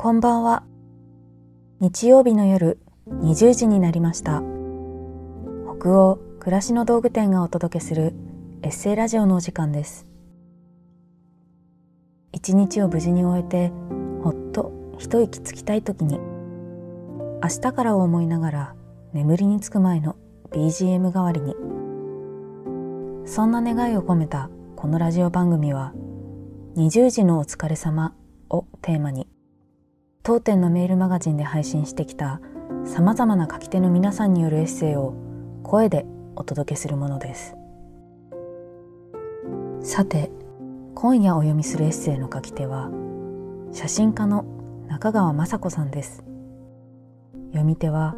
こんばんは。日曜日の夜20時になりました。北欧暮らしの道具店がお届けするエッセイラジオのお時間です。一日を無事に終えてほっと一息つきたい時に明日からを思いながら眠りにつく前の BGM 代わりにそんな願いを込めたこのラジオ番組は20時のお疲れ様をテーマに当店のメールマガジンで配信してきたさまざまな書き手の皆さんによるエッセイを声でお届けするものです。さて今夜お読みするエッセイの書き手は写真家の中川雅子さんです。読み手は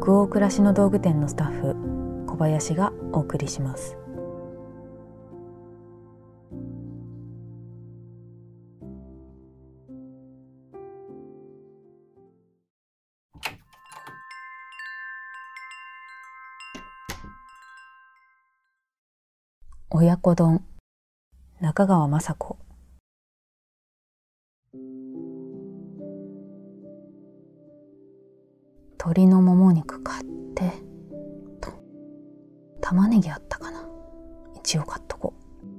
北欧暮らしの道具店のスタッフ小林がお送りします。親子丼。中川雅子。鶏のもも肉買って。と。玉ねぎあったかな。一応買っとこう。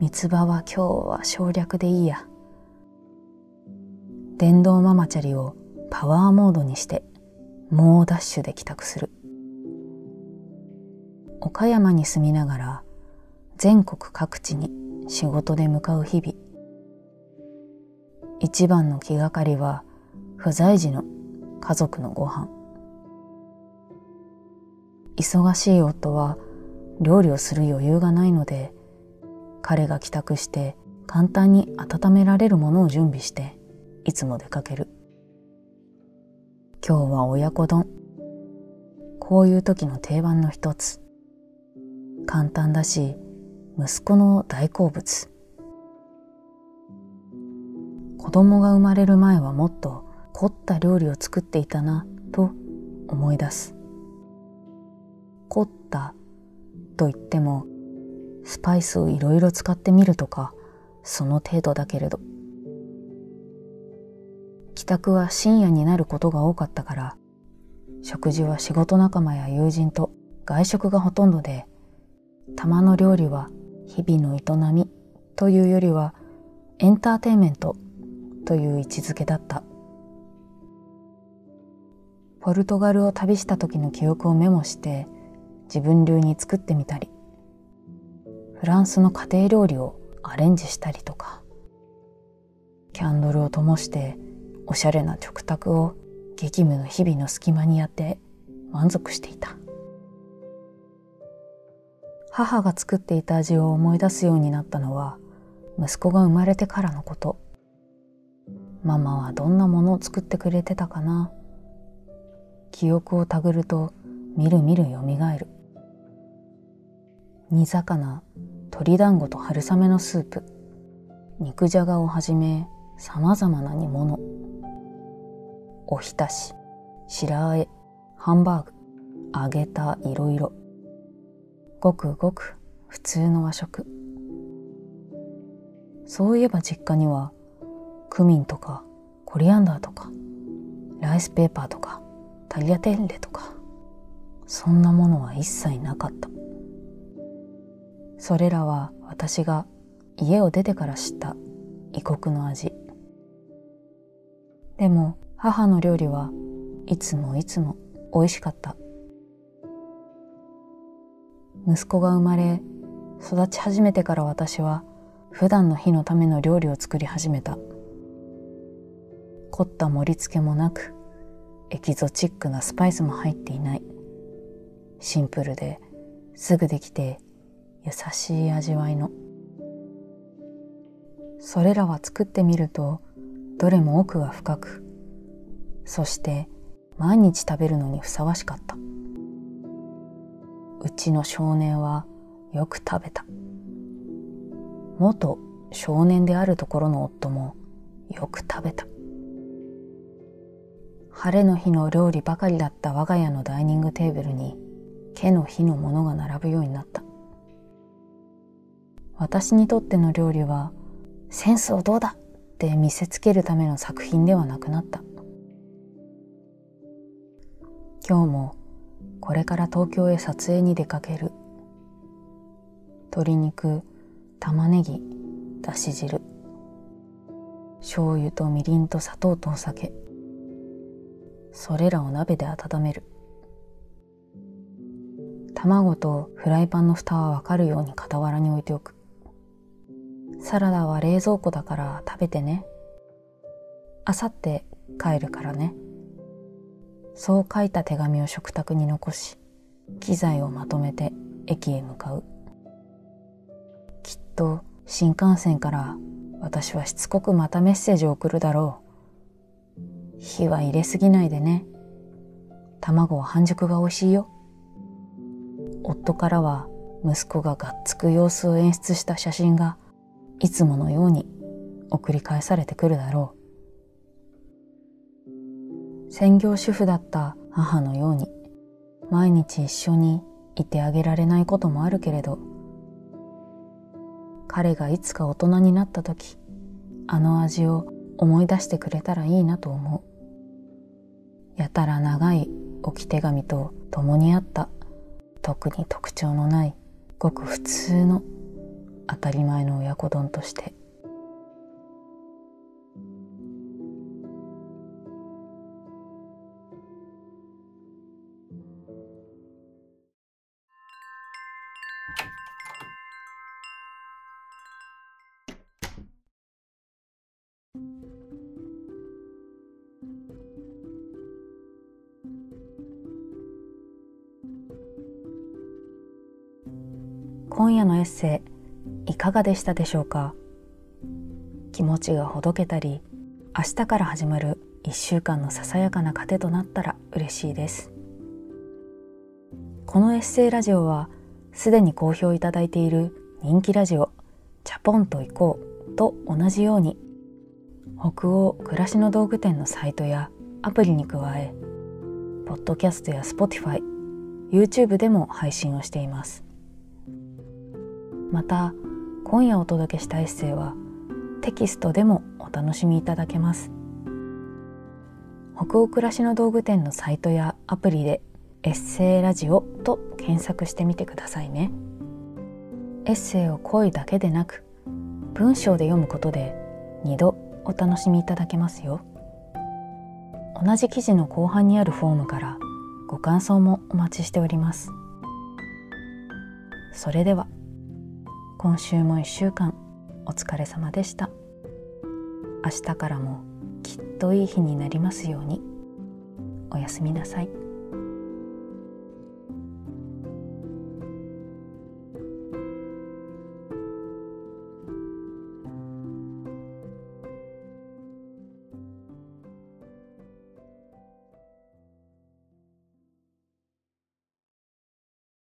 三つ葉は今日は省略でいいや。電動ママチャリをパワーモードにして猛ダッシュで帰宅する。岡山に住みながら全国各地に仕事で向かう日々。一番の気がかりは不在時の家族のご飯。忙しい夫は料理をする余裕がないので彼が帰宅して簡単に温められるものを準備していつも出かける。今日は親子丼。こういう時の定番の一つ。簡単だし息子の大好物。子供が生まれる前はもっと凝った料理を作っていたなと思い出す。凝ったと言ってもスパイスをいろいろ使ってみるとかその程度だけれど。帰宅は深夜になることが多かったから食事は仕事仲間や友人と外食がほとんどで玉の料理は日々の営みというよりはエンターテインメントという位置づけだった。ポルトガルを旅した時の記憶をメモして自分流に作ってみたりフランスの家庭料理をアレンジしたりとかキャンドルを灯しておしゃれな食卓を激務の日々の隙間にやって満足していた。母が作っていた味を思い出すようになったのは息子が生まれてからのこと。ママはどんなものを作ってくれてたかな。記憶をたぐるとみるみるよみがえる。煮魚鶏団子と春雨のスープ。肉じゃがをはじめさまざまな煮物。おひたし白あえハンバーグ揚げたいろいろ。ごくごく普通の和食。そういえば実家にはクミンとかコリアンダーとかライスペーパーとかタリアテッレとかそんなものは一切なかった。それらは私が家を出てから知った異国の味。でも母の料理はいつもいつも美味しかった。息子が生まれ育ち始めてから私は普段の日のための料理を作り始めた。凝った盛り付けもなくエキゾチックなスパイスも入っていない。シンプルですぐできて優しい味わいの。それらは作ってみるとどれも奥が深くそして毎日食べるのにふさわしかった。うちの少年はよく食べた。元少年であるところの夫もよく食べた。晴れの日の料理ばかりだった我が家のダイニングテーブルに毛の日のものが並ぶようになった。私にとっての料理はセンスをどうだって見せつけるための作品ではなくなった。今日もこれから東京へ撮影に出かける。鶏肉玉ねぎだし汁。醤油とみりんと砂糖とお酒。それらを鍋で温める。卵とフライパンの蓋はわかるように傍らに置いておく。サラダは冷蔵庫だから食べてね。あさって帰るからね。そう書いた手紙を食卓に残し機材をまとめて駅へ向かう。きっと新幹線から私はしつこくまたメッセージを送るだろう。火は入れすぎないでね。卵は半熟が美味しいよ。夫からは息子ががっつく様子を演出した写真がいつものように送り返されてくるだろう。専業主婦だった母のように毎日一緒にいてあげられないこともあるけれど彼がいつか大人になった時あの味を思い出してくれたらいいなと思う。やたら長い置き手紙と共にあった特に特徴のないごく普通の当たり前の親子丼として今夜のエッセイいかがでしたでしょうか？気持ちがほどけたり明日から始まる1週間のささやかな糧となったら嬉しいです。このエッセイラジオはすでに好評いただいている人気ラジオ「チャポンと行こう」と同じように北欧暮らしの道具店のサイトやアプリに加えポッドキャストや Spotify、YouTube でも配信をしています。また今夜お届けしたエッセイはテキストでもお楽しみいただけます。北欧暮らしの道具店のサイトやアプリでエッセイラジオと検索してみてくださいね。エッセイを声だけでなく文章で読むことで2度お楽しみいただけますよ。同じ記事の後半にあるフォームからご感想もお待ちしております。それでは。今週も1週間お疲れ様でした明日からもきっといい日になりますようにおやすみなさい。